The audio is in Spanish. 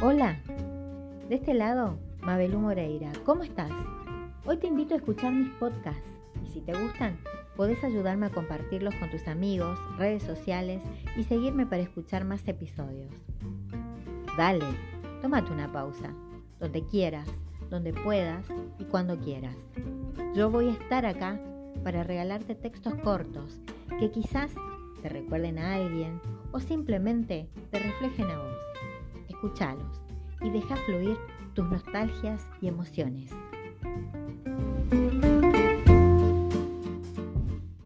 Hola, de este lado, Mabelú Moreira, ¿cómo estás? Hoy te invito a escuchar mis podcasts y si te gustan, podés ayudarme a compartirlos con tus amigos, redes sociales y seguirme para escuchar más episodios. Dale, tómate una pausa, donde quieras, donde puedas y cuando quieras. Yo voy a estar acá para regalarte textos cortos que quizás te recuerden a alguien o simplemente te reflejen a vos escúchalos y deja fluir tus nostalgias y emociones.